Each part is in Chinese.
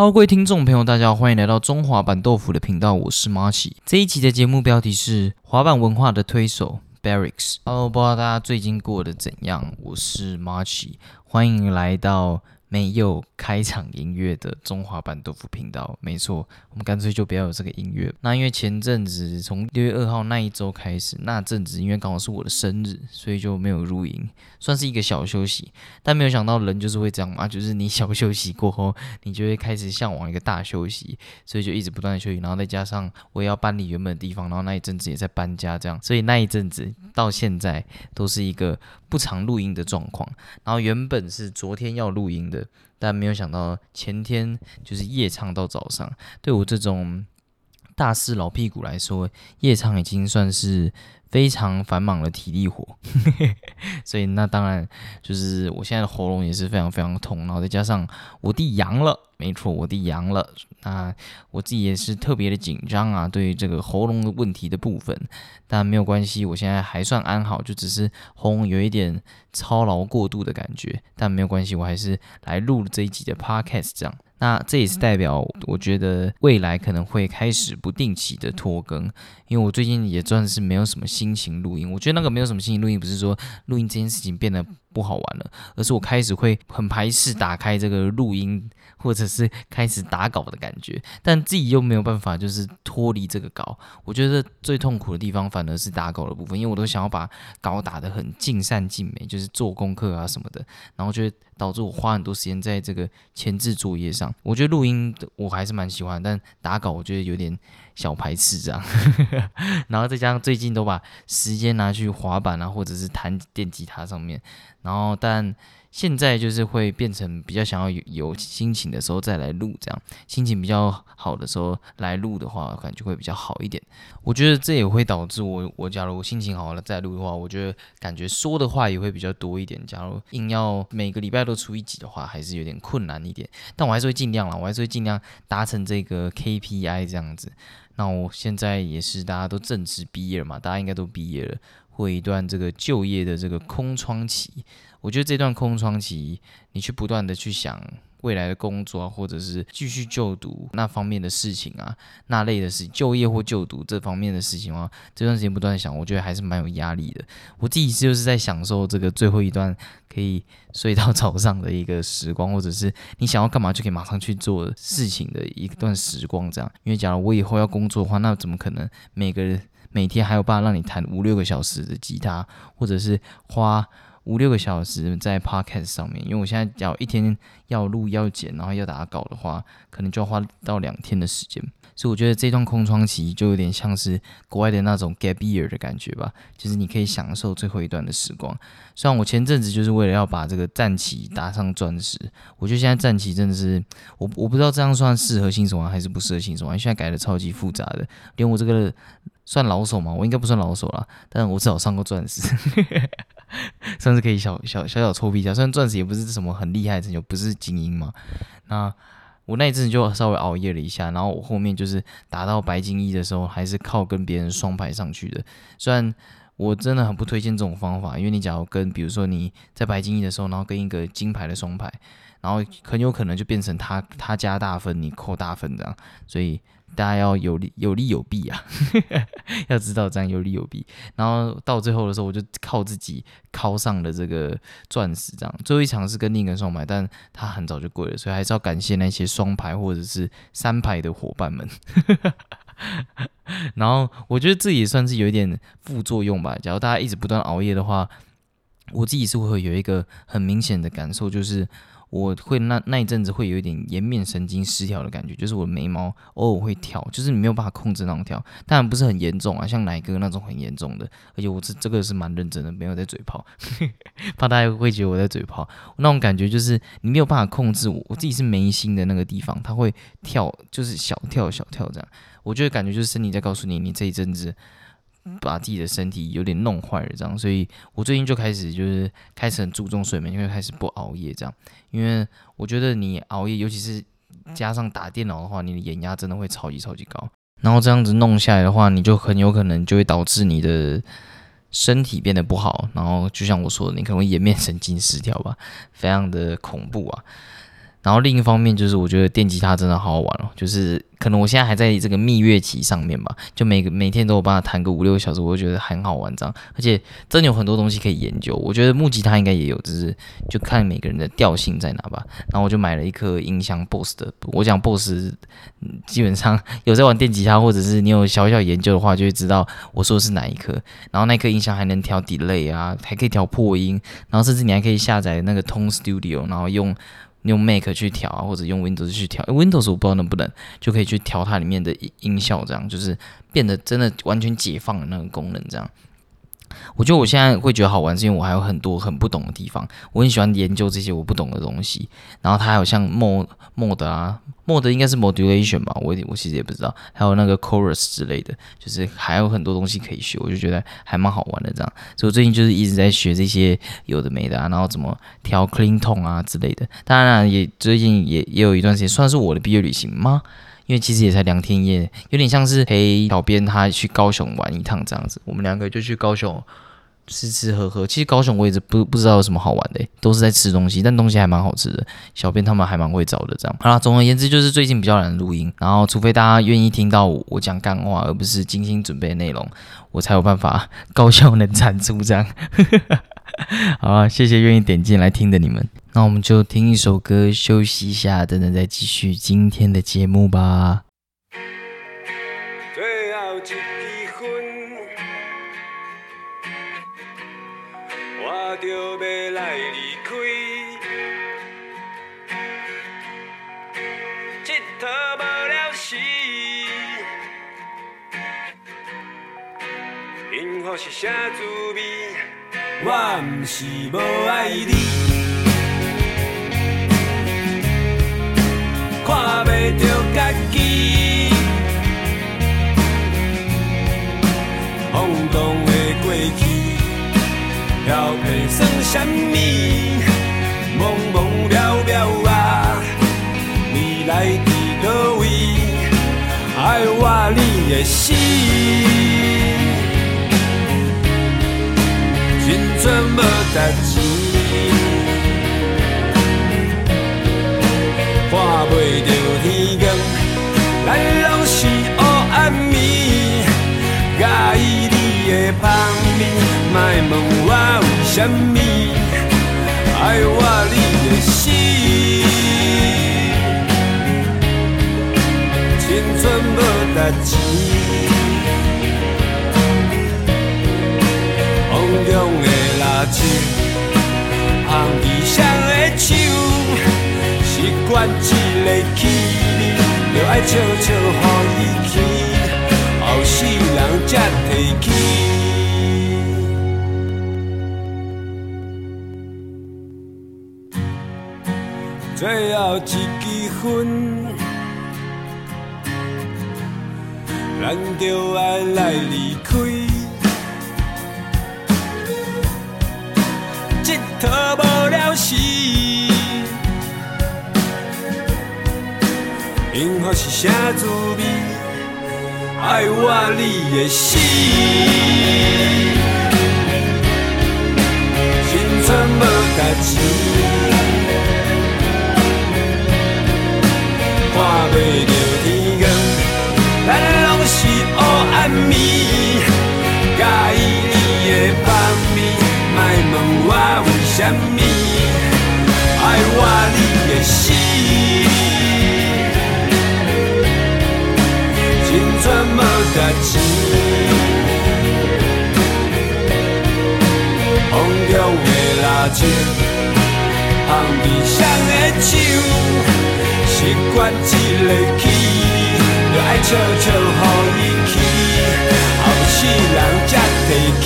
好各位听众朋友，大家好，欢迎来到中华版豆腐的频道，我是马奇。这一期的节目标题是滑板文化的推手 Barracks。Hello，不知道大家最近过得怎样？我是马奇，欢迎来到。没有开场音乐的中华版豆腐频道，没错，我们干脆就不要有这个音乐。那因为前阵子从六月二号那一周开始，那阵子因为刚好是我的生日，所以就没有录音，算是一个小休息。但没有想到人就是会这样嘛，就是你小休息过后，你就会开始向往一个大休息，所以就一直不断的休息。然后再加上我也要搬离原本的地方，然后那一阵子也在搬家，这样，所以那一阵子到现在都是一个不常录音的状况。然后原本是昨天要录音的。但没有想到前天就是夜唱到早上，对我这种大四老屁股来说，夜唱已经算是非常繁忙的体力活，所以那当然就是我现在的喉咙也是非常非常痛，然后再加上我弟阳了。没错，我弟阳了，那我自己也是特别的紧张啊，对于这个喉咙的问题的部分，但没有关系，我现在还算安好，就只是喉咙有一点操劳过度的感觉，但没有关系，我还是来录这一集的 podcast 这样。那这也是代表，我觉得未来可能会开始不定期的拖更，因为我最近也算是没有什么心情录音。我觉得那个没有什么心情录音，不是说录音这件事情变得不好玩了，而是我开始会很排斥打开这个录音。或者是开始打稿的感觉，但自己又没有办法，就是脱离这个稿。我觉得最痛苦的地方反而是打稿的部分，因为我都想要把稿打得很尽善尽美，就是做功课啊什么的，然后就导致我花很多时间在这个前置作业上。我觉得录音我还是蛮喜欢，但打稿我觉得有点小排斥这样。然后再加上最近都把时间拿去滑板啊，或者是弹电吉他上面，然后但。现在就是会变成比较想要有有心情的时候再来录，这样心情比较好的时候来录的话，感觉会比较好一点。我觉得这也会导致我，我假如心情好了再录的话，我觉得感觉说的话也会比较多一点。假如硬要每个礼拜都出一集的话，还是有点困难一点。但我还是会尽量啦，我还是会尽量达成这个 KPI 这样子。那我现在也是大家都正式毕业了嘛，大家应该都毕业了，会一段这个就业的这个空窗期。我觉得这段空窗期，你去不断的去想未来的工作啊，或者是继续就读那方面的事情啊，那类的事，就业或就读这方面的事情啊，这段时间不断想，我觉得还是蛮有压力的。我自己就是在享受这个最后一段可以睡到早上的一个时光，或者是你想要干嘛就可以马上去做事情的一段时光，这样。因为假如我以后要工作的话，那怎么可能每个人每天还有办法让你弹五六个小时的吉他，或者是花。五六个小时在 podcast 上面，因为我现在要一天要录要剪，然后要打稿的话，可能就要花到两天的时间。所以我觉得这段空窗期就有点像是国外的那种 gap year 的感觉吧，就是你可以享受最后一段的时光。虽然我前阵子就是为了要把这个战旗打上钻石，我觉得现在战旗真的是我我不知道这样算适合新手玩还是不适合新手玩，现在改的超级复杂的，连我这个算老手嘛，我应该不算老手啦，但是我至少上过钻石。算是可以小小小小臭屁一下，虽然钻石也不是什么很厉害的成就，不是精英嘛。那我那一阵就稍微熬夜了一下，然后我后面就是打到白金一的时候，还是靠跟别人双排上去的。虽然我真的很不推荐这种方法，因为你假如跟比如说你在白金一的时候，然后跟一个金牌的双排，然后很有可能就变成他他加大分，你扣大分这样，所以。大家要有利有利有弊啊，要知道这样有利有弊。然后到最后的时候，我就靠自己考上了这个钻石，这样最后一场是跟另一个双排，但他很早就跪了，所以还是要感谢那些双排或者是三排的伙伴们。然后我觉得这也算是有一点副作用吧。假如大家一直不断熬夜的话，我自己是会有一个很明显的感受，就是。我会那那一阵子会有一点颜面神经失调的感觉，就是我的眉毛偶尔会跳，就是你没有办法控制那种跳，当然不是很严重啊，像奶哥那种很严重的，而且我这这个是蛮认真的，没有在嘴炮，怕大家会觉得我在嘴炮，那种感觉就是你没有办法控制我，我自己是眉心的那个地方，它会跳，就是小跳小跳这样，我就会感觉就是身体在告诉你，你这一阵子。把自己的身体有点弄坏了，这样，所以我最近就开始就是开始很注重睡眠，因为开始不熬夜这样，因为我觉得你熬夜，尤其是加上打电脑的话，你的眼压真的会超级超级高，然后这样子弄下来的话，你就很有可能就会导致你的身体变得不好，然后就像我说的，你可能会颜面神经失调吧，非常的恐怖啊。然后另一方面就是，我觉得电吉他真的好好玩哦，就是可能我现在还在这个蜜月期上面吧，就每个每天都有办法弹个五六个小时，我就觉得很好玩这样，而且真的有很多东西可以研究。我觉得木吉他应该也有，只是就看每个人的调性在哪吧。然后我就买了一颗音箱 BOSS 的，我讲 BOSS，基本上 有在玩电吉他或者是你有小小研究的话，就会知道我说的是哪一颗。然后那颗音箱还能调 delay 啊，还可以调破音，然后甚至你还可以下载那个 Tone Studio，然后用。用 Mac 去调啊，或者用 Windows 去调，Windows 我不知道能不能，就可以去调它里面的音效，这样就是变得真的完全解放了那个功能，这样。我觉得我现在会觉得好玩，是因为我还有很多很不懂的地方，我很喜欢研究这些我不懂的东西。然后它还有像 mod mod 啊，mod 应该是 modulation 吧，我我其实也不知道。还有那个 chorus 之类的，就是还有很多东西可以学，我就觉得还蛮好玩的这样。所以我最近就是一直在学这些有的没的啊，然后怎么调 clean tone 啊之类的。当然也最近也也有一段时间算是我的毕业旅行吗？因为其实也才两天一夜，有点像是陪小编他去高雄玩一趟这样子。我们两个就去高雄吃吃喝喝。其实高雄我也是不不知道有什么好玩的，都是在吃东西，但东西还蛮好吃的。小编他们还蛮会找的，这样。好啦，总而言之就是最近比较难录音，然后除非大家愿意听到我讲干话，而不是精心准备内容，我才有办法高效能产出这样。好，谢谢愿意点进来听的你们。那我们就听一首歌休息一下，等等再继续今天的节目吧。最后一支分，我就要来离开。这佗无了时，幸福是啥滋味？我毋是无爱你。要配算什么？茫茫渺渺啊，未来伫倒位？爱我你的心，青春无值钱。看袂着天光，咱拢是黑暗暝。介意你的香味，莫问什么爱我你的心。青春无值钱，风中的蜡烛，红衣裳的手。习惯一个气味，就爱悄悄予伊去，后世人才提起。最后一支烟，咱就爱来离开，一佗无了时。幸福是啥滋味？爱我你的死，青春无值袂着天光，咱拢是黑暗暝。介意你的香味，莫问我为什么爱我你的心。怎么得钱？风中的蜡烛，香味香的手，习惯一个气，就爱笑笑予伊去，后世人才提起。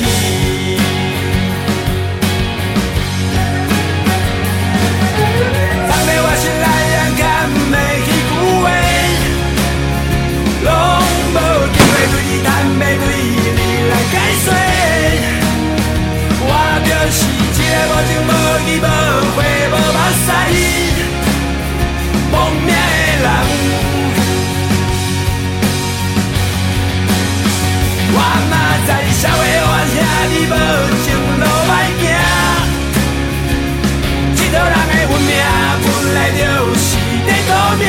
放在我心内，人看袂起句话，拢。无机会对你谈，对你来解说。我就是一个无情无义无悔无目屎无情路歹行。一道人的运命本来就是在赌命，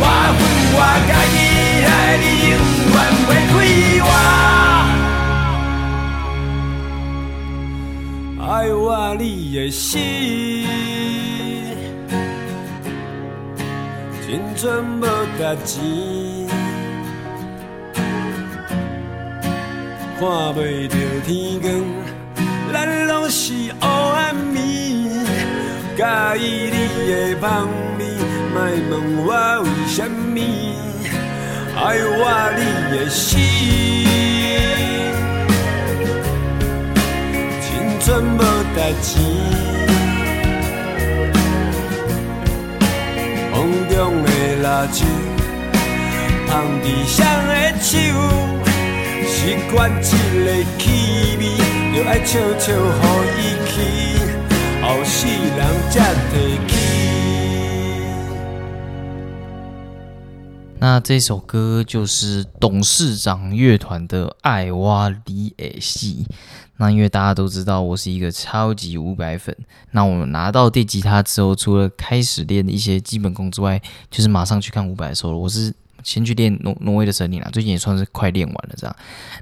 我恨我家己，害你永远袂亏我。爱我你的心，真正无值钱。看袂着天光，咱拢是黑暗面。介意你的香味，莫问我为什么爱我你的心。青春无值钱。风中的蜡烛，香伫谁的手？习惯一个气味，就爱悄悄予伊去，后世人才提起。那这首歌就是董事长乐团的《爱哇里诶西》。那因为大家都知道我是一个超级五百粉，那我拿到电吉他之后，除了开始练一些基本功之外，就是马上去看五百的收了。我是先去练挪挪威的森林啦，最近也算是快练完了这样。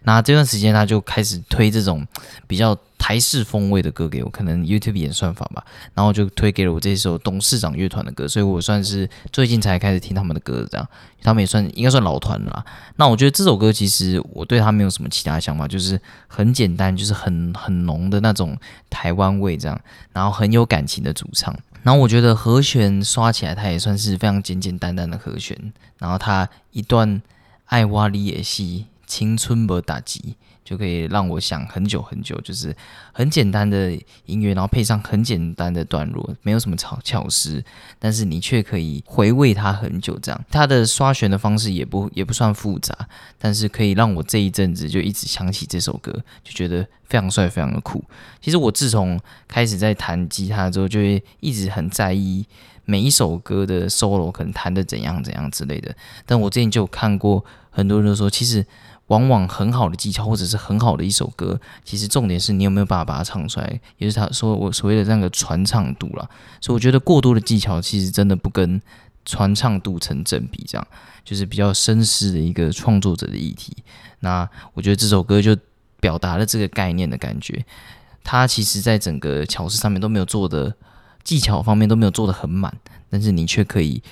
那这段时间他就开始推这种比较。台式风味的歌给我，可能 YouTube 演算法吧，然后就推给了我这首董事长乐团的歌，所以我算是最近才开始听他们的歌，这样，他们也算应该算老团了啦。那我觉得这首歌其实我对他没有什么其他想法，就是很简单，就是很很浓的那种台湾味这样，然后很有感情的主唱，然后我觉得和弦刷起来，它也算是非常简简单单的和弦，然后它一段爱挖里野戏，青春不打击。就可以让我想很久很久，就是很简单的音乐，然后配上很简单的段落，没有什么巧巧思，但是你却可以回味它很久。这样，它的刷弦的方式也不 也不算复杂，但是可以让我这一阵子就一直想起这首歌，就觉得非常帅，非常的酷。其实我自从开始在弹吉他之后，就会一直很在意每一首歌的 solo 可能弹的怎样怎样之类的。但我之前就有看过很多人都说，其实。往往很好的技巧，或者是很好的一首歌，其实重点是你有没有办法把它唱出来，也是他说我所谓的那个传唱度了。所以我觉得过多的技巧其实真的不跟传唱度成正比，这样就是比较绅士的一个创作者的议题。那我觉得这首歌就表达了这个概念的感觉，它其实在整个巧思上面都没有做的技巧方面都没有做的很满，但是你却可以。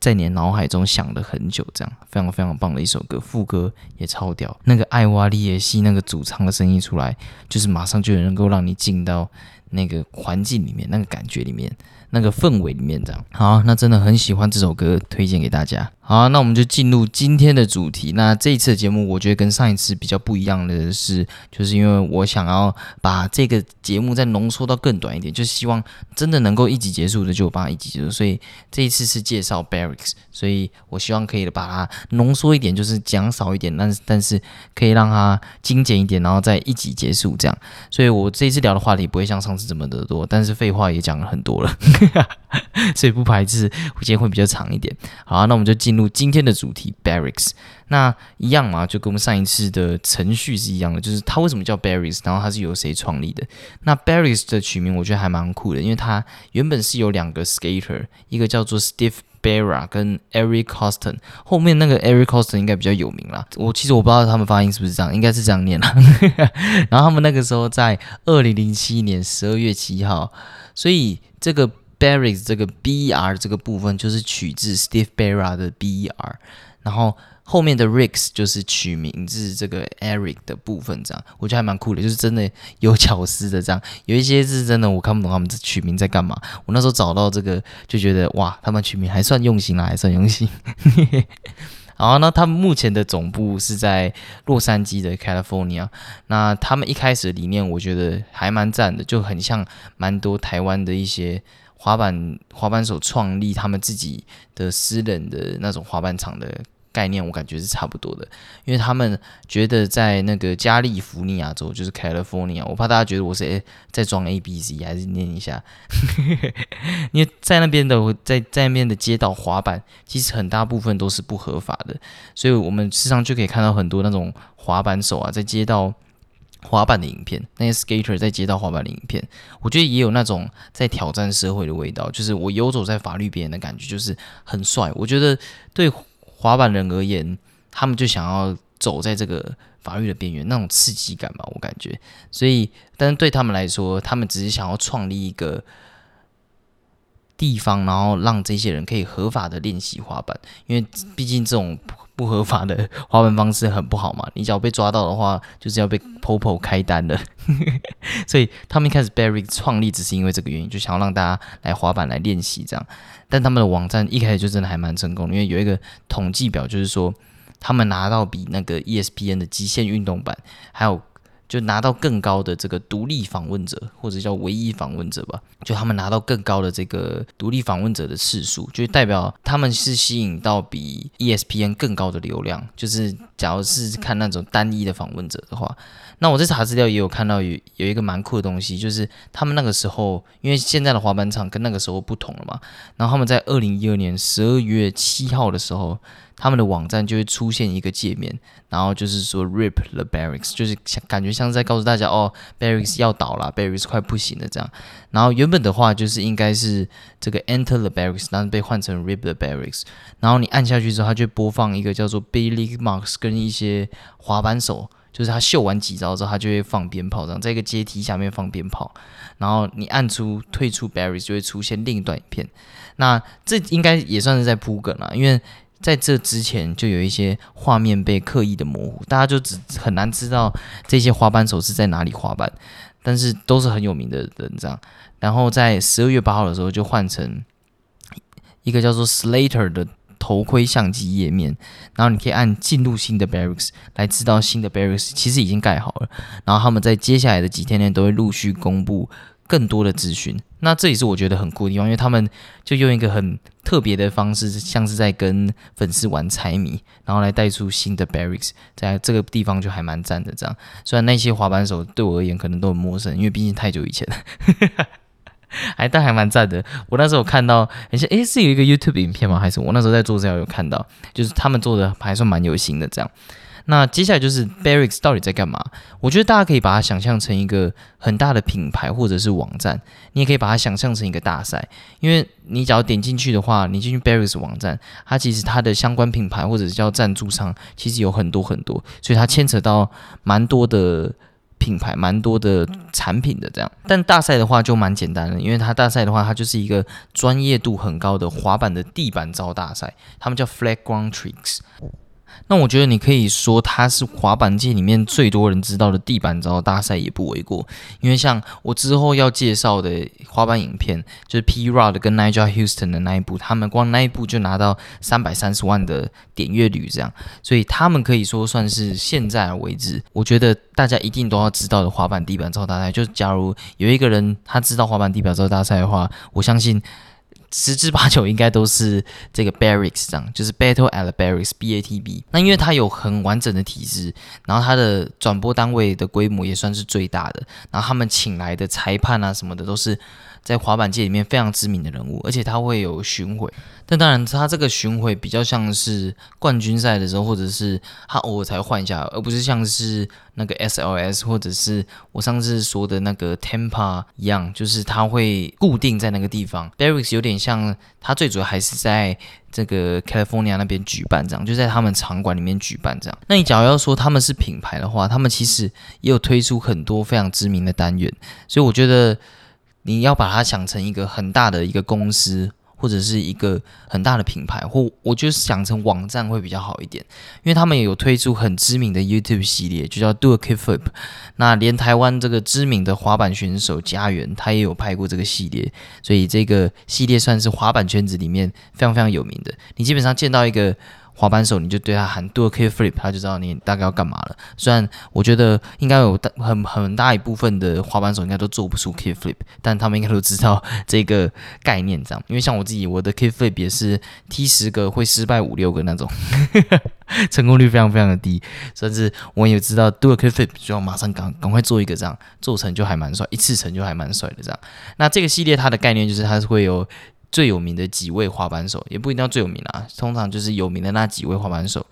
在你脑海中想了很久，这样非常非常棒的一首歌，副歌也超屌。那个艾瓦利耶西那个主唱的声音出来，就是马上就能够让你进到那个环境里面，那个感觉里面。那个氛围里面，这样好，那真的很喜欢这首歌，推荐给大家。好，那我们就进入今天的主题。那这一次的节目，我觉得跟上一次比较不一样的是，就是因为我想要把这个节目再浓缩到更短一点，就希望真的能够一集结束的就把它一集结束。所以这一次是介绍 Barracks，所以我希望可以把它浓缩一点，就是讲少一点，但是但是可以让它精简一点，然后再一集结束这样。所以我这一次聊的话题不会像上次这么的多，但是废话也讲了很多了。所以不排斥，我今天会比较长一点。好，那我们就进入今天的主题，Barracks。那一样嘛，就跟我们上一次的程序是一样的，就是它为什么叫 Barracks，然后它是由谁创立的？那 Barracks 的取名我觉得还蛮酷的，因为它原本是有两个 skater，一个叫做 Steve Barra 跟 Eric Coston，后面那个 Eric Coston 应该比较有名啦。我其实我不知道他们发音是不是这样，应该是这样念啦。然后他们那个时候在二零零七年十二月七号，所以这个 Barracks 这个 B R 这个部分就是取自 Steve Barra 的 B R，然后后面的 Ricks 就是取名字这个 Eric 的部分，这样我觉得还蛮酷的，就是真的有巧思的这样。有一些是真的我看不懂他们取名在干嘛。我那时候找到这个就觉得哇，他们取名还算用心啦，还算用心。然后呢，他们目前的总部是在洛杉矶的 California。那他们一开始的理念我觉得还蛮赞的，就很像蛮多台湾的一些。滑板滑板手创立他们自己的私人的那种滑板场的概念，我感觉是差不多的，因为他们觉得在那个加利福尼亚州，就是 California，我怕大家觉得我是诶在装 A B C，还是念一下，因为在那边的在在那边的街道滑板，其实很大部分都是不合法的，所以我们时常就可以看到很多那种滑板手啊，在街道。滑板的影片，那些 skater 在街道滑板的影片，我觉得也有那种在挑战社会的味道，就是我游走在法律边缘的感觉，就是很帅。我觉得对滑板人而言，他们就想要走在这个法律的边缘，那种刺激感吧，我感觉。所以，但是对他们来说，他们只是想要创立一个地方，然后让这些人可以合法的练习滑板，因为毕竟这种不合法的 滑板方式很不好嘛，你只要被抓到的话，就是要被 Popo 开单的。所以他们一开始 Barry 创立只是因为这个原因，就想要让大家来滑板来练习这样。但他们的网站一开始就真的还蛮成功，因为有一个统计表，就是说他们拿到比那个 ESPN 的极限运动版还有。就拿到更高的这个独立访问者，或者叫唯一访问者吧。就他们拿到更高的这个独立访问者的次数，就代表他们是吸引到比 ESPN 更高的流量。就是假如是看那种单一的访问者的话，那我在查资料也有看到有有一个蛮酷的东西，就是他们那个时候，因为现在的滑板场跟那个时候不同了嘛。然后他们在二零一二年十二月七号的时候。他们的网站就会出现一个界面，然后就是说 “rip the barracks”，就是像感觉像在告诉大家哦，barracks 要倒了，barracks 快不行了这样。然后原本的话就是应该是这个 “enter the barracks”，但是被换成 “rip the barracks”。然后你按下去之后，它就播放一个叫做 “Billy Marks” 跟一些滑板手，就是他秀完几招之后，他就会放鞭炮，这样在一个阶梯下面放鞭炮。然后你按出退出 barracks，就会出现另一段影片。那这应该也算是在铺梗了，因为。在这之前，就有一些画面被刻意的模糊，大家就只很难知道这些滑板手是在哪里滑板，但是都是很有名的人这样。然后在十二月八号的时候，就换成一个叫做 Slater 的头盔相机页面，然后你可以按进入新的 Barracks 来知道新的 Barracks 其实已经盖好了，然后他们在接下来的几天内都会陆续公布。更多的资讯，那这也是我觉得很酷的地方，因为他们就用一个很特别的方式，像是在跟粉丝玩猜谜，然后来带出新的 barracks，在这个地方就还蛮赞的。这样，虽然那些滑板手对我而言可能都很陌生，因为毕竟太久以前了，还但还蛮赞的。我那时候看到，而且诶，是有一个 YouTube 影片吗？还是我那时候在做资料有看到，就是他们做的还算蛮有心的这样。那接下来就是 Barracks 到底在干嘛？我觉得大家可以把它想象成一个很大的品牌或者是网站，你也可以把它想象成一个大赛。因为你只要点进去的话，你进去 Barracks 网站，它其实它的相关品牌或者是叫赞助商，其实有很多很多，所以它牵扯到蛮多的品牌、蛮多的产品的这样。但大赛的话就蛮简单的，因为它大赛的话，它就是一个专业度很高的滑板的地板招大赛，他们叫 Flat Ground Tricks。那我觉得你可以说它是滑板界里面最多人知道的地板招大赛也不为过，因为像我之后要介绍的滑板影片，就是 P Rod 跟 Nigel Houston 的那一部，他们光那一部就拿到三百三十万的点阅率，这样，所以他们可以说算是现在为止，我觉得大家一定都要知道的滑板地板招大赛。就假如有一个人他知道滑板地板招大赛的话，我相信。十之八九应该都是这个 Barracks 这样，就是 Battle at the Barracks B A T B。那因为它有很完整的体制，然后它的转播单位的规模也算是最大的，然后他们请来的裁判啊什么的都是。在滑板界里面非常知名的人物，而且他会有巡回，但当然他这个巡回比较像是冠军赛的时候，或者是他偶尔才换一下，而不是像是那个 SLS 或者是我上次说的那个 Tampa 一样，就是他会固定在那个地方。Barracks 有点像，他最主要还是在这个 California 那边举办这样，就在他们场馆里面举办这样。那你假如要说他们是品牌的话，他们其实也有推出很多非常知名的单元，所以我觉得。你要把它想成一个很大的一个公司，或者是一个很大的品牌，或我就是想成网站会比较好一点，因为他们也有推出很知名的 YouTube 系列，就叫 Do a Kickflip。那连台湾这个知名的滑板选手家园，他也有拍过这个系列，所以这个系列算是滑板圈子里面非常非常有名的。你基本上见到一个。滑板手，你就对他喊 do a kickflip，他就知道你大概要干嘛了。虽然我觉得应该有大很很大一部分的滑板手应该都做不出 kickflip，但他们应该都知道这个概念，这样。因为像我自己，我的 kickflip 也是踢十个会失败五六个那种，成功率非常非常的低。甚至我也知道 do a kickflip 就要马上赶赶快做一个这样，做成就还蛮帅，一次成就还蛮帅的这样。那这个系列它的概念就是它是会有。最有名的几位滑板手也不一定要最有名啊，通常就是有名的那几位滑板手，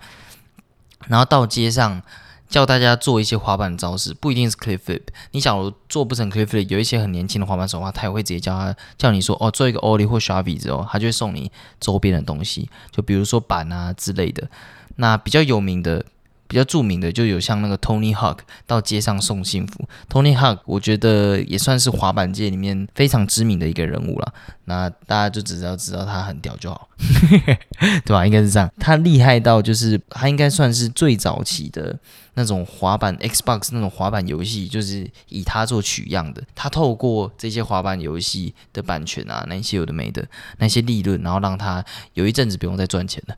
然后到街上叫大家做一些滑板招式，不一定是 cliff flip。你假如做不成 cliff flip，有一些很年轻的滑板手的话，他也会直接教他叫你说哦，做一个 ollie 或 sharpie 之后，他就会送你周边的东西，就比如说板啊之类的。那比较有名的，比较著名的就有像那个 Tony Hawk 到街上送幸福。Tony Hawk 我觉得也算是滑板界里面非常知名的一个人物了。那大家就只要知道他很屌就好，对吧？应该是这样。他厉害到就是他应该算是最早期的那种滑板 Xbox 那种滑板游戏，就是以他做取样的。他透过这些滑板游戏的版权啊，那些有的没的那些利润，然后让他有一阵子不用再赚钱了。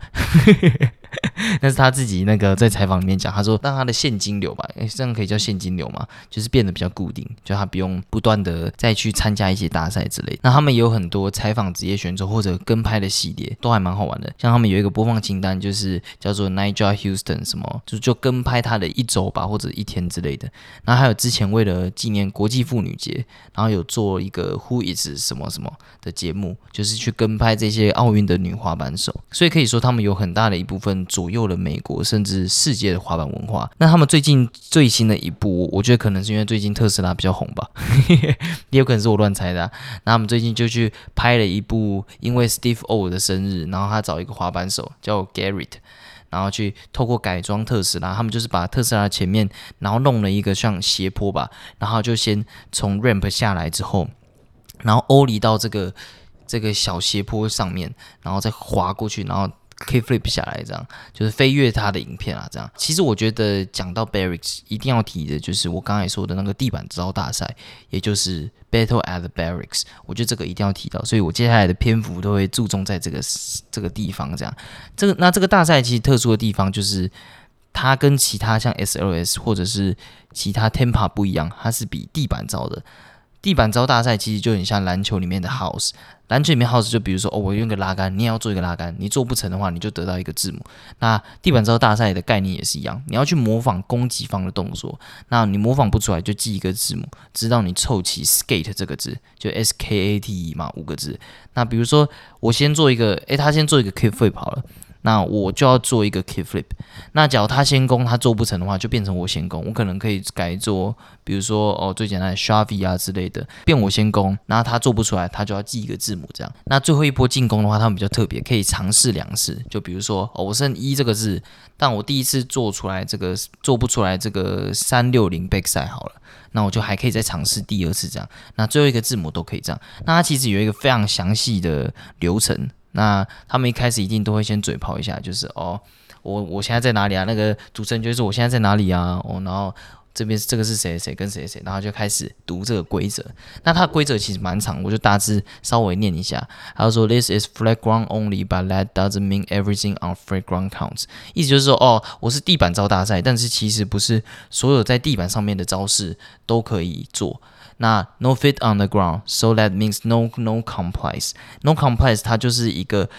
那是他自己那个在采访里面讲，他说让他的现金流吧，诶，这样可以叫现金流嘛，就是变得比较固定，就他不用不断的再去参加一些大赛之类。那他们也有很多采访职业选手或者跟拍的系列，都还蛮好玩的。像他们有一个播放清单，就是叫做 Nigel Houston 什么，就就跟拍他的一周吧或者一天之类的。然后还有之前为了纪念国际妇女节，然后有做一个 Who is 什么什么的节目，就是去跟拍这些奥运的女滑板手。所以可以说他们有很大的一部分左右了美国甚至世界的滑板文化。那他们最近最新的一部，我觉得可能是因为最近特斯拉比较红吧，也有可能是我乱猜的。那他们最近就去拍了一部，因为 Steve O 的生日，然后他找一个滑板手叫 Garrett，然后去透过改装特斯拉，他们就是把特斯拉前面，然后弄了一个像斜坡吧，然后就先从 ramp 下来之后，然后欧离到这个这个小斜坡上面，然后再滑过去，然后。可以 flip 下来，这样就是飞跃他的影片啊，这样。其实我觉得讲到 Barracks，一定要提的就是我刚才说的那个地板招大赛，也就是 Battle at the Barracks。我觉得这个一定要提到，所以我接下来的篇幅都会注重在这个这个地方。这样，这个那这个大赛其实特殊的地方就是它跟其他像 SLS 或者是其他 Tempa 不一样，它是比地板招的。地板招大赛其实就很像篮球里面的 House。篮球里面 house 就比如说哦，我用个拉杆，你也要做一个拉杆，你做不成的话，你就得到一个字母。那地板招大赛的概念也是一样，你要去模仿攻击方的动作，那你模仿不出来就记一个字母，直到你凑齐 skate 这个字，就 S K A T E 嘛，五个字。那比如说我先做一个，诶，他先做一个 kick flip 好了。那我就要做一个 key flip。那假如他先攻，他做不成的话，就变成我先攻。我可能可以改做，比如说哦，最简单的 shovey 啊之类的，变我先攻。然后他做不出来，他就要记一个字母这样。那最后一波进攻的话，他们比较特别，可以尝试两次。就比如说哦，我剩一这个字，但我第一次做出来这个做不出来这个三六零 backside 好了，那我就还可以再尝试第二次这样。那最后一个字母都可以这样。那它其实有一个非常详细的流程。那他们一开始一定都会先嘴炮一下，就是哦，我我现在在哪里啊？那个主持人就说我现在在哪里啊？哦，然后这边这个是谁谁跟谁谁，然后就开始读这个规则。那它的规则其实蛮长，我就大致稍微念一下。他说：“This is flat ground only, but that doesn't mean everything on flat ground counts。”意思就是说，哦，我是地板招大赛，但是其实不是所有在地板上面的招式都可以做。那 no fit on the ground，so that means no no complies。no complies 它就是一个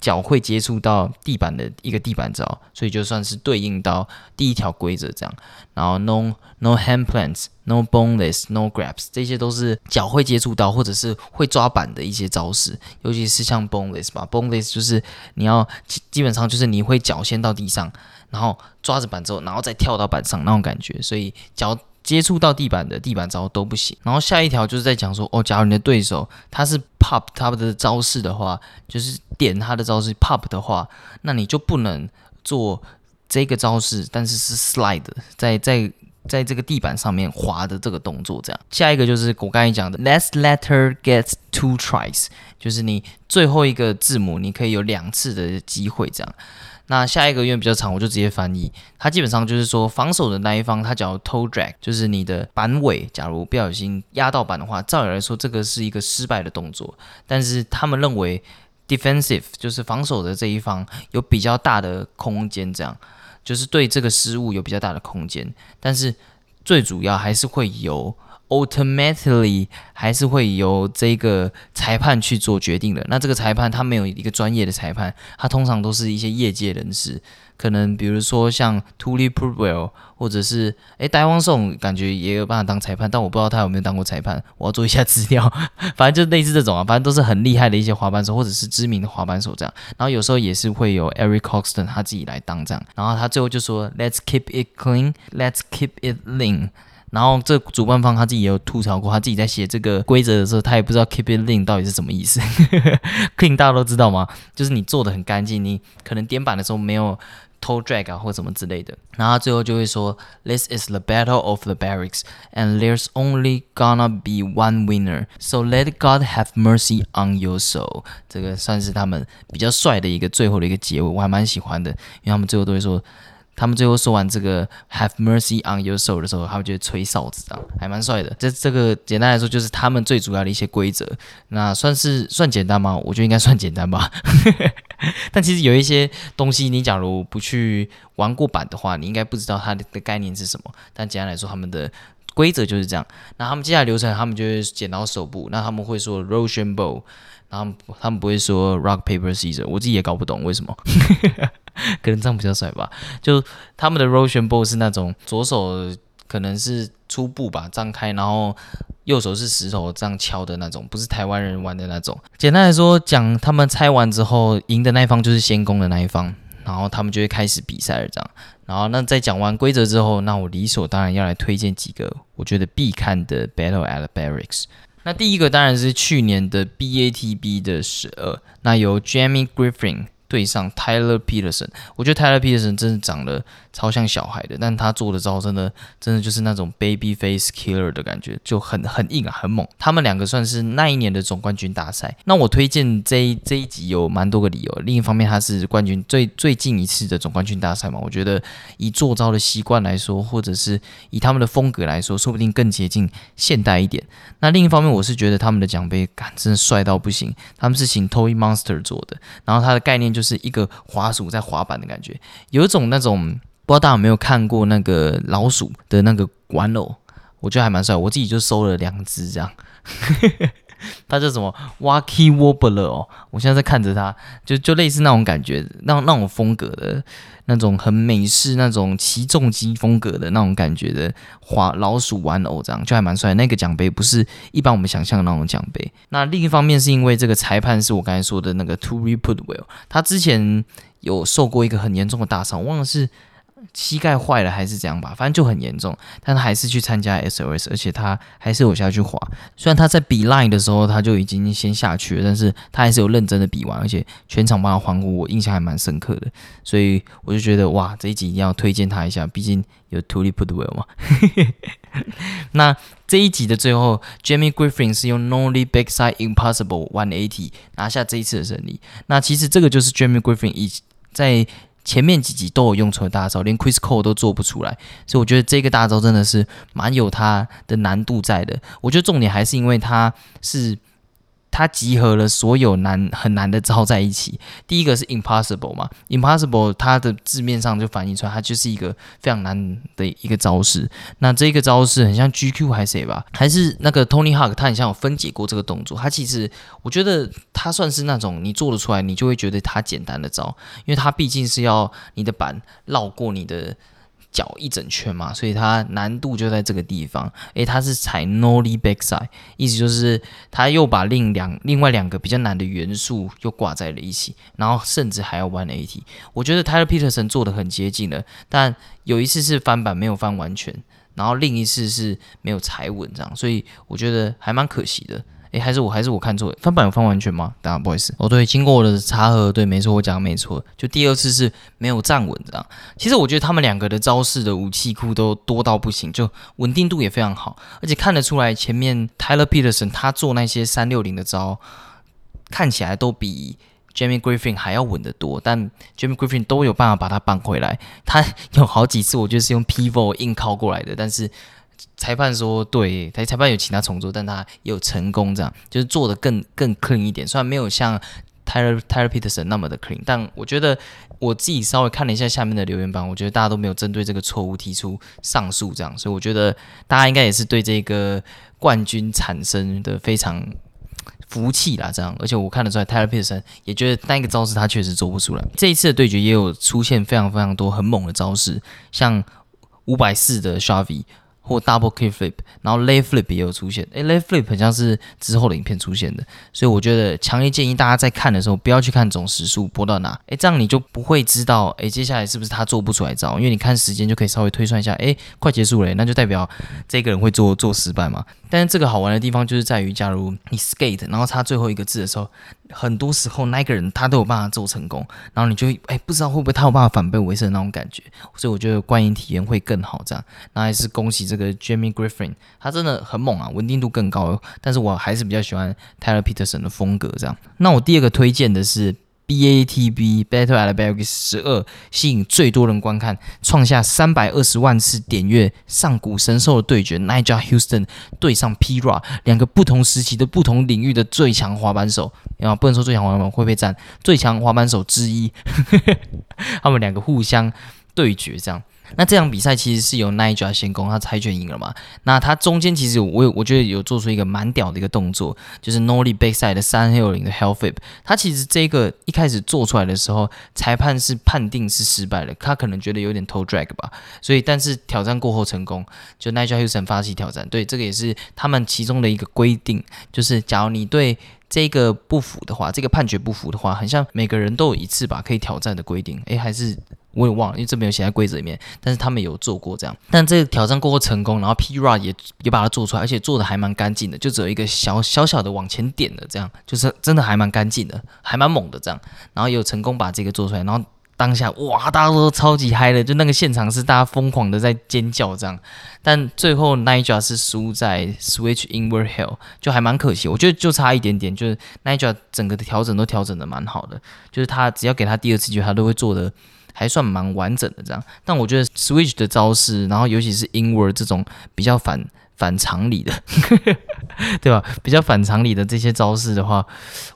脚会接触到地板的一个地板招，所以就算是对应到第一条规则这样。然后 no no hand plants，no boneless，no grabs，这些都是脚会接触到或者是会抓板的一些招式，尤其是像 boneless 吧，boneless 就是你要基本上就是你会脚先到地上，然后抓着板之后，然后再跳到板上那种感觉，所以脚。接触到地板的地板招都不行。然后下一条就是在讲说，哦，假如你的对手他是 pop 他的招式的话，就是点他的招式 pop 的话，那你就不能做这个招式，但是是 slide 在在在这个地板上面滑的这个动作。这样，下一个就是我刚才讲的，last letter gets two tries，就是你最后一个字母你可以有两次的机会这样。那下一个因为比较长，我就直接翻译。它基本上就是说，防守的那一方，他叫 toe drag，就是你的板尾，假如不小心压到板的话，照理来说这个是一个失败的动作。但是他们认为 defensive 就是防守的这一方有比较大的空间，这样就是对这个失误有比较大的空间。但是最主要还是会有。Automatically 还是会由这个裁判去做决定的。那这个裁判他没有一个专业的裁判，他通常都是一些业界人士，可能比如说像 Tully p r w e l l 或者是诶戴汪颂，感觉也有办法当裁判，但我不知道他有没有当过裁判，我要做一下资料。反正就类似这种啊，反正都是很厉害的一些滑板手，或者是知名的滑板手这样。然后有时候也是会有 Eric Coxton 他自己来当这样。然后他最后就说：“Let's keep it clean, let's keep it lean。”然后这主办方他自己也有吐槽过，他自己在写这个规则的时候，他也不知道 keep it clean 到底是什么意思。clean 大家都知道吗？就是你做的很干净，你可能点板的时候没有偷 drag 啊或什么之类的。然后他最后就会说，This is the battle of the barracks, and there's only gonna be one winner. So let God have mercy on your soul。这个算是他们比较帅的一个最后的一个结尾，我还蛮喜欢的，因为他们最后都会说。他们最后说完这个 "Have mercy on your soul" 的时候，他们就会吹哨子，这样还蛮帅的。这这个简单来说，就是他们最主要的一些规则。那算是算简单吗？我觉得应该算简单吧。但其实有一些东西，你假如不去玩过版的话，你应该不知道它的概念是什么。但简单来说，他们的规则就是这样。那他们接下来流程，他们就会剪刀手部。那他们会说 Russian bow，然后他们不会说 Rock paper scissors。我自己也搞不懂为什么。可能这样比较帅吧。就他们的 Russian bow 是那种左手可能是初步吧，张开，然后右手是石头这样敲的那种，不是台湾人玩的那种。简单来说，讲他们拆完之后，赢的那一方就是先攻的那一方，然后他们就会开始比赛了。这样，然后那在讲完规则之后，那我理所当然要来推荐几个我觉得必看的 Battle at the Barracks。那第一个当然是去年的 BATB 的十二，那由 Jamie Griffin。对上 Tyler Peterson，我觉得 Tyler Peterson 真的长得超像小孩的，但他做的招真的真的就是那种 baby face killer 的感觉，就很很硬啊，很猛。他们两个算是那一年的总冠军大赛。那我推荐这这一集有蛮多个理由。另一方面，他是冠军最最近一次的总冠军大赛嘛，我觉得以做招的习惯来说，或者是以他们的风格来说，说不定更接近现代一点。那另一方面，我是觉得他们的奖杯感真的帅到不行。他们是请 Toy Monster 做的，然后它的概念。就是一个滑鼠在滑板的感觉，有一种那种不知道大家有没有看过那个老鼠的那个玩偶，我觉得还蛮帅，我自己就收了两只这样。他叫什么 Wacky Wobbler 哦，我现在在看着他，就就类似那种感觉，那那种风格的。那种很美式、那种起重机风格的那种感觉的滑老鼠玩偶，这样就还蛮帅。那个奖杯不是一般我们想象的那种奖杯。那另一方面是因为这个裁判是我刚才说的那个 To Reput Well，他之前有受过一个很严重的大伤，我忘了是。膝盖坏了还是怎样吧，反正就很严重，但他还是去参加 SOS，而且他还是有下去滑。虽然他在比 line 的时候他就已经先下去了，但是他还是有认真的比完，而且全场帮他欢呼，我印象还蛮深刻的。所以我就觉得哇，这一集一定要推荐他一下，毕竟有 t o l y put well 嘛。那这一集的最后，Jamie Griffin 是用 Nollie Backside Impossible One Eighty 拿下这一次的胜利。那其实这个就是 Jamie Griffin 以在前面几集都有用错大招，连 Chris Cole 都做不出来，所以我觉得这个大招真的是蛮有它的难度在的。我觉得重点还是因为它是。它集合了所有难很难的招在一起。第一个是 impossible 嘛，impossible 它的字面上就反映出来，它就是一个非常难的一个招式。那这个招式很像 GQ 还是谁吧？还是那个 Tony Hawk，他很像有分解过这个动作。他其实我觉得他算是那种你做得出来，你就会觉得它简单的招，因为它毕竟是要你的板绕过你的。脚一整圈嘛，所以它难度就在这个地方。诶，它是踩 nollie backside，意思就是它又把另两另外两个比较难的元素又挂在了一起，然后甚至还要弯 AT。我觉得 Tyler Peterson 做的很接近了，但有一次是翻板没有翻完全，然后另一次是没有踩稳这样，所以我觉得还蛮可惜的。诶，还是我还是我看错，翻版有翻完全吗？当然不好意思。哦，对，经过我的查核，对，没错，我讲没错。就第二次是没有站稳这样。其实我觉得他们两个的招式的武器库都多到不行，就稳定度也非常好，而且看得出来前面 Tyler Peterson 他做那些三六零的招，看起来都比 Jamie Griffin 还要稳得多。但 Jamie Griffin 都有办法把它扳回来，他 有好几次我觉得是用 Pivot 硬靠过来的，但是。裁判说对，他裁判有请他重做，但他也有成功，这样就是做的更更 clean 一点。虽然没有像 Tyler Tyler Peterson 那么的 clean，但我觉得我自己稍微看了一下下面的留言板，我觉得大家都没有针对这个错误提出上诉，这样，所以我觉得大家应该也是对这个冠军产生的非常服气啦，这样。而且我看得出来，Tyler Peterson 也觉得单一个招式他确实做不出来。这一次的对决也有出现非常非常多很猛的招式，像五百四的 Shavy。或 double kick flip，然后 lay flip 也有出现，诶 lay flip 很像是之后的影片出现的，所以我觉得强烈建议大家在看的时候不要去看总时数播到哪，诶，这样你就不会知道，诶，接下来是不是他做不出来招，因为你看时间就可以稍微推算一下，诶，快结束了，那就代表这个人会做做失败嘛。但是这个好玩的地方就是在于，假如你 skate，然后差最后一个字的时候，很多时候那个人他都有办法做成功，然后你就哎不知道会不会他有办法反被围胜那种感觉，所以我觉得观影体验会更好。这样，那还是恭喜这个 Jamie Griffin，他真的很猛啊，稳定度更高。但是我还是比较喜欢 Tyler Peterson 的风格。这样，那我第二个推荐的是。BATB Battle at b e l g 十二吸引最多人观看，创下三百二十万次点阅。上古神兽的对决，Nigel Houston 对上 Pira，两个不同时期的不同领域的最强滑板手，啊，不能说最强滑板手会被战最强滑板手之一，他们两个互相对决，这样。那这场比赛其实是由 Nigel 先攻，他猜拳赢了嘛？那他中间其实我我觉得有做出一个蛮屌的一个动作，就是 Nollie Backside 的三六零的 Hell Flip。他其实这个一开始做出来的时候，裁判是判定是失败的，他可能觉得有点 toe drag 吧。所以但是挑战过后成功，就 Nigel Houston 发起挑战。对，这个也是他们其中的一个规定，就是假如你对这个不服的话，这个判决不服的话，很像每个人都有一次吧可以挑战的规定。诶，还是。我也忘了，因为这没有写在规则里面。但是他们有做过这样，但这个挑战过后成功，然后 Pra 也也把它做出来，而且做的还蛮干净的，就只有一个小小小的往前点的这样，就是真的还蛮干净的，还蛮猛的这样。然后有成功把这个做出来，然后当下哇，大家都超级嗨的，就那个现场是大家疯狂的在尖叫这样。但最后 Nigel 是输在 Switch Inward Hill，就还蛮可惜。我觉得就差一点点，就是 Nigel 整个的调整都调整的蛮好的，就是他只要给他第二次机会，他都会做的。还算蛮完整的这样，但我觉得 Switch 的招式，然后尤其是 Inward 这种比较反反常理的，对吧？比较反常理的这些招式的话，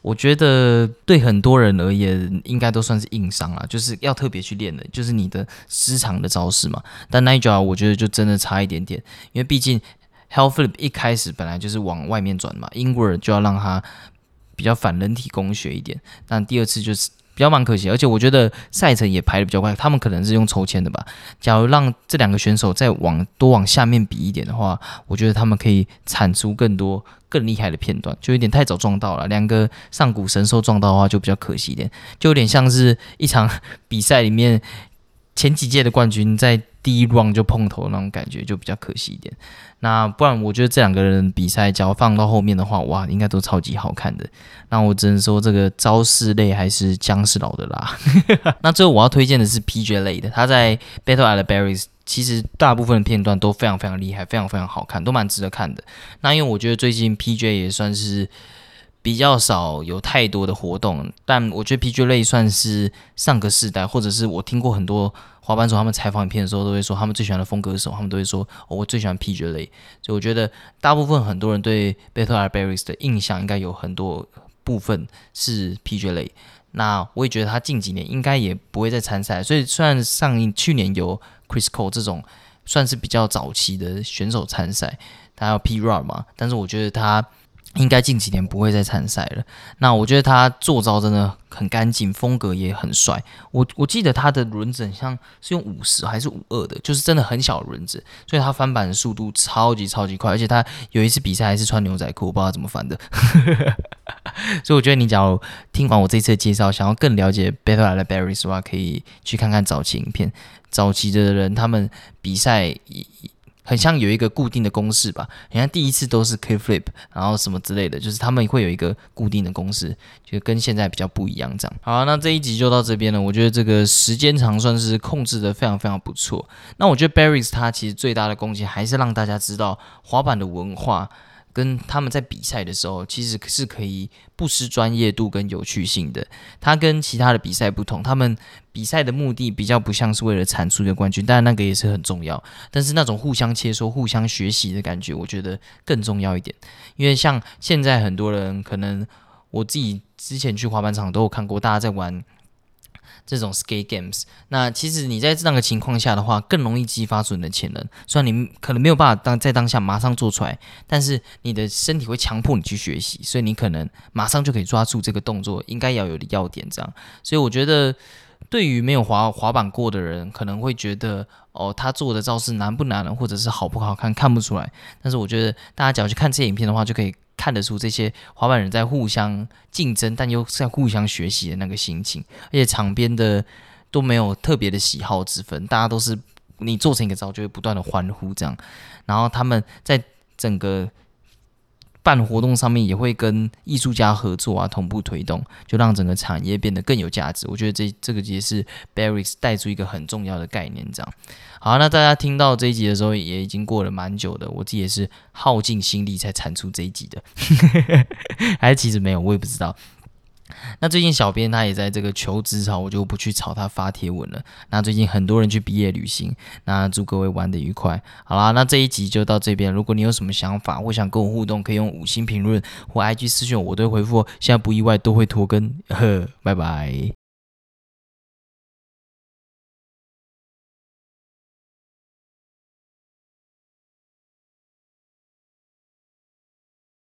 我觉得对很多人而言，应该都算是硬伤啊，就是要特别去练的，就是你的失常的招式嘛。但 Nigel 我觉得就真的差一点点，因为毕竟 Hell Flip 一开始本来就是往外面转嘛，Inward 就要让它比较反人体工学一点，但第二次就是。比较蛮可惜，而且我觉得赛程也排的比较快，他们可能是用抽签的吧。假如让这两个选手再往多往下面比一点的话，我觉得他们可以产出更多更厉害的片段，就有点太早撞到了。两个上古神兽撞到的话，就比较可惜一点，就有点像是一场 比赛里面前几届的冠军在第一 round 就碰头那种感觉，就比较可惜一点。那不然，我觉得这两个人比赛，只要放到后面的话，哇，应该都超级好看的。那我只能说，这个招式类还是僵尸佬的啦。那最后我要推荐的是 PJ 类的，他在 Battle at the Berries，其实大部分的片段都非常非常厉害，非常非常好看，都蛮值得看的。那因为我觉得最近 PJ 也算是。比较少有太多的活动，但我觉得 PG 类算是上个世代，或者是我听过很多滑板手他们采访影片的时候，都会说他们最喜欢的风格是什么，他们都会说我最喜欢 PG 类，所以我觉得大部分很多人对 Battle a r b e r r i s 的印象应该有很多部分是 PG 类。那我也觉得他近几年应该也不会再参赛，所以虽然上一去年有 Chris Cole 这种算是比较早期的选手参赛，他要 P R 嘛，但是我觉得他。应该近几年不会再参赛了。那我觉得他做招真的很干净，风格也很帅。我我记得他的轮子很像是用五十还是五二的，就是真的很小轮子，所以他翻板的速度超级超级快。而且他有一次比赛还是穿牛仔裤，不知道怎么翻的。所以我觉得你假如听完我这次的介绍，想要更了解 Battle at the Berries 的话，可以去看看早期影片。早期的人他们比赛。很像有一个固定的公式吧，你看第一次都是 K flip，然后什么之类的，就是他们会有一个固定的公式，就跟现在比较不一样这样。好，那这一集就到这边了。我觉得这个时间长算是控制的非常非常不错。那我觉得 Barrys 它其实最大的贡献还是让大家知道滑板的文化。跟他们在比赛的时候，其实是可以不失专业度跟有趣性的。他跟其他的比赛不同，他们比赛的目的比较不像是为了产出一个冠军，当然那个也是很重要。但是那种互相切磋、互相学习的感觉，我觉得更重要一点。因为像现在很多人，可能我自己之前去滑板场都有看过，大家在玩。这种 skate games，那其实你在这样的情况下的话，更容易激发出你的潜能。虽然你可能没有办法当在当下马上做出来，但是你的身体会强迫你去学习，所以你可能马上就可以抓住这个动作应该要有的要点。这样，所以我觉得对于没有滑滑板过的人，可能会觉得哦，他做的招式难不难，或者是好不好看，看不出来。但是我觉得大家只要去看这些影片的话，就可以。看得出这些滑板人在互相竞争，但又在互相学习的那个心情，而且场边的都没有特别的喜好之分，大家都是你做成一个招就会不断的欢呼这样，然后他们在整个办活动上面也会跟艺术家合作啊，同步推动，就让整个产业变得更有价值。我觉得这这个也是 barris 带出一个很重要的概念。这样，好，那大家听到这一集的时候，也已经过了蛮久的，我自己也是耗尽心力才产出这一集的，还是其实没有，我也不知道。那最近小编他也在这个求职潮，我就不去吵他发帖文了。那最近很多人去毕业旅行，那祝各位玩得愉快。好啦，那这一集就到这边。如果你有什么想法或想跟我互动，可以用五星评论或 IG 私讯，我都会回复。现在不意外都会拖更，呵，拜拜。